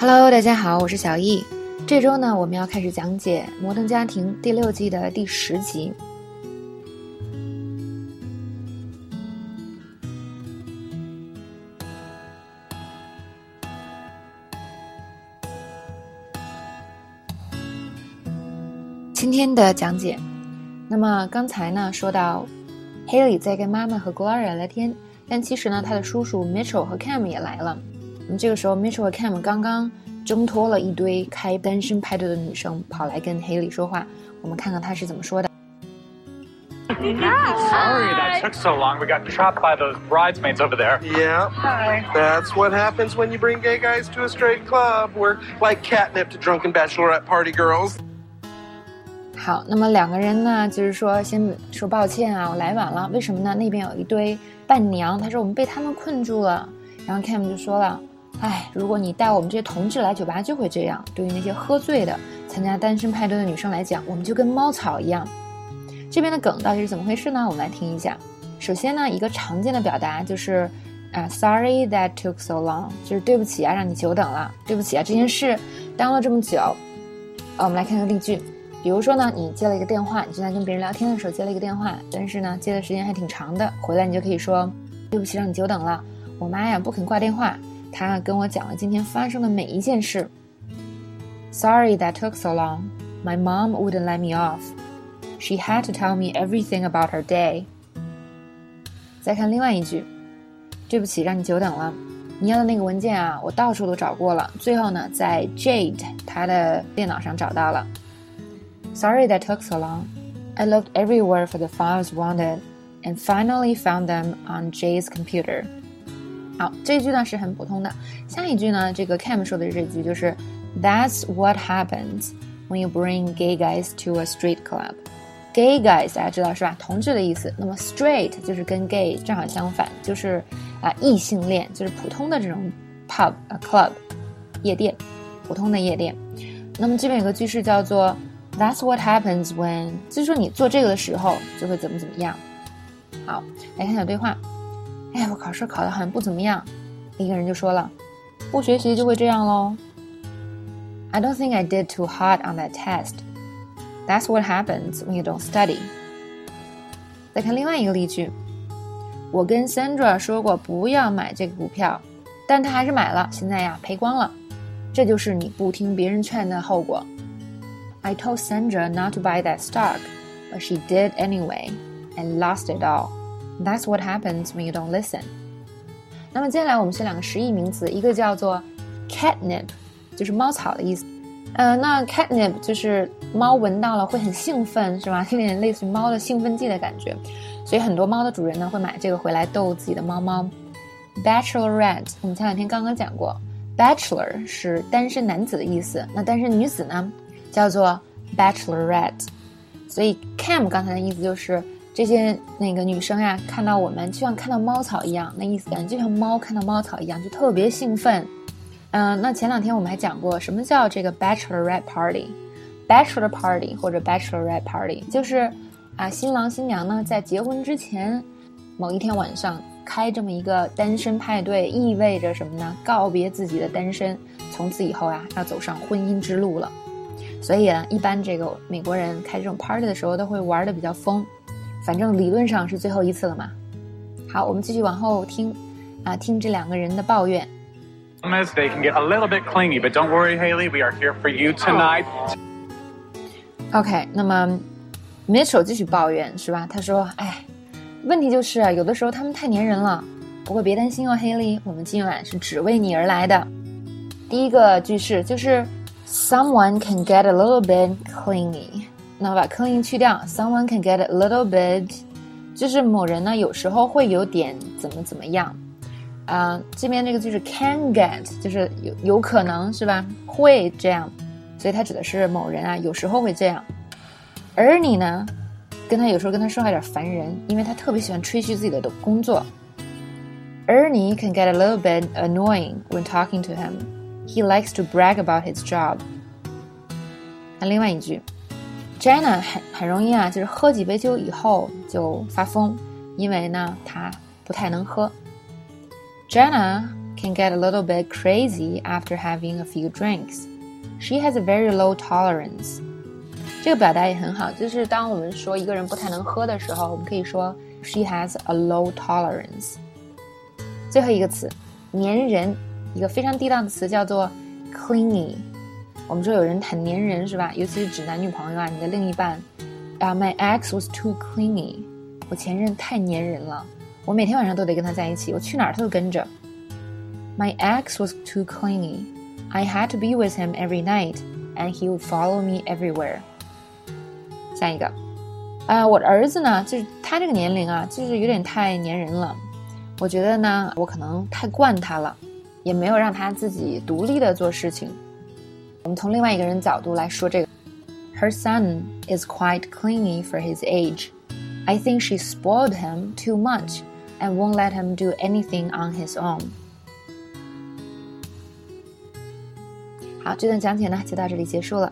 Hello，大家好，我是小易。这周呢，我们要开始讲解《摩登家庭》第六季的第十集。今天的讲解，那么刚才呢说到，Haley 在跟妈妈和 Gloria 聊天，但其实呢，他的叔叔 Mitchell 和 Cam 也来了。那么这个时候，Mitchell 和 Cam 刚刚挣脱了一堆开单身派对的女生，跑来跟 Haley 说话。我们看看他是怎么说的。Sorry that took so long. We got trapped by those bridesmaids over there. Yeah. Hi. That's what happens when you bring gay guys to a straight club. We're like catnip to drunken bachelorette party girls. 好，那么两个人呢，就是说先说抱歉啊，我来晚了。为什么呢？那边有一堆伴娘，他说我们被他们困住了。然后 Cam 就说了，哎，如果你带我们这些同志来酒吧，就会这样。对于那些喝醉的参加单身派对的女生来讲，我们就跟猫草一样。这边的梗到底是怎么回事呢？我们来听一下。首先呢，一个常见的表达就是啊，Sorry that took so long，就是对不起啊，让你久等了。对不起啊，这件事耽误了这么久。啊，我们来看看例句。比如说呢，你接了一个电话，你正在跟别人聊天的时候接了一个电话，但是呢，接的时间还挺长的。回来你就可以说，对不起，让你久等了。我妈呀不肯挂电话，她跟我讲了今天发生的每一件事。Sorry that took so long. My mom wouldn't let me off. She had to tell me everything about her day. 再看另外一句，对不起，让你久等了。你要的那个文件啊，我到处都找过了，最后呢，在 Jade 她的电脑上找到了。Sorry that took so long. I looked everywhere for the files wanted, and finally found them on Jay's computer. 好，这一句呢是很普通的。下一句呢，这个 Cam 说的这句就是 That's what happens when you bring gay guys to a street club. Gay guys 大家知道是吧？同志的意思。那么 straight 就是跟 gay 正好相反，就是啊异性恋，就是普通的这种 pub 啊 club 夜店，普通的夜店。那么这边有个句式叫做 That's what happens when，就是说你做这个的时候就会怎么怎么样。好，来看小对话。哎，我考试考的好像不怎么样。一个人就说了，不学习就会这样喽。I don't think I did too hard on that test. That's what happens when you don't study. 再看另外一个例句，我跟 Sandra 说过不要买这个股票，但她还是买了，现在呀赔光了。这就是你不听别人劝的后果。I told Sandra not to buy that stock, but she did anyway and lost it all. That's what happens when you don't listen. 那么接下来我们学两个实义名词，一个叫做 catnip，就是猫草的意思。呃，那 catnip 就是猫闻到了会很兴奋，是吧？有点类似于猫的兴奋剂的感觉。所以很多猫的主人呢会买这个回来逗自己的猫猫。Bachelorette，我们前两天刚刚讲过，Bachelor 是单身男子的意思，那单身女子呢叫做 Bachelorette。所以 Cam 刚才的意思就是。这些那个女生呀，看到我们就像看到猫草一样，那意思感觉就像猫看到猫草一样，就特别兴奋。嗯，那前两天我们还讲过，什么叫这个 bachelorette party？bachelor party 或者 bachelorette party，就是啊，新郎新娘呢在结婚之前某一天晚上开这么一个单身派对，意味着什么呢？告别自己的单身，从此以后啊要走上婚姻之路了。所以呢，一般这个美国人开这种 party 的时候都会玩的比较疯。反正理论上是最后一次了嘛。好，我们继续往后听，啊，听这两个人的抱怨。They can get a little bit clingy, but don't worry, Haley. We are here for you tonight. OK，那么 Mitchell 继续抱怨是吧？他说：“哎，问题就是有的时候他们太粘人了。不过别担心哦，Haley，我们今晚是只为你而来的。”第一个句式就是 Someone can get a little bit clingy。那把 clean 去掉，someone can get a little bit，就是某人呢有时候会有点怎么怎么样，啊、这边这个就是 can get，就是有有可能是吧？会这样，所以它指的是某人啊有时候会这样。而你呢，跟他有时候跟他说话有点烦人，因为他特别喜欢吹嘘自己的工作。Ernie can get a little bit annoying when talking to him. He likes to brag about his job. 看另外一句。Jenna 很很容易啊，就是喝几杯酒以后就发疯，因为呢她不太能喝。Jenna can get a little bit crazy after having a few drinks. She has a very low tolerance. 这个表达也很好，就是当我们说一个人不太能喝的时候，我们可以说 she has a low tolerance。最后一个词，粘人，一个非常地道的词叫做 clingy。 我们说有人很粘人是吧？尤其是指男女朋友啊，你的另一半啊，My ex was too clingy。我前任太粘人了，我每天晚上都得跟他在一起，我去哪儿他都跟着。My ex was too clingy. I had to be with him every night, and he would follow me everywhere. 下一个，啊，我的儿子呢，就是他这个年龄啊，就是有点太粘人了。我觉得呢，我可能太惯他了，也没有让他自己独立的做事情。我们从另外一个人角度来说这个，Her son is quite clingy for his age. I think she spoiled him too much and won't let him do anything on his own. 好，这段讲解呢就到这里结束了。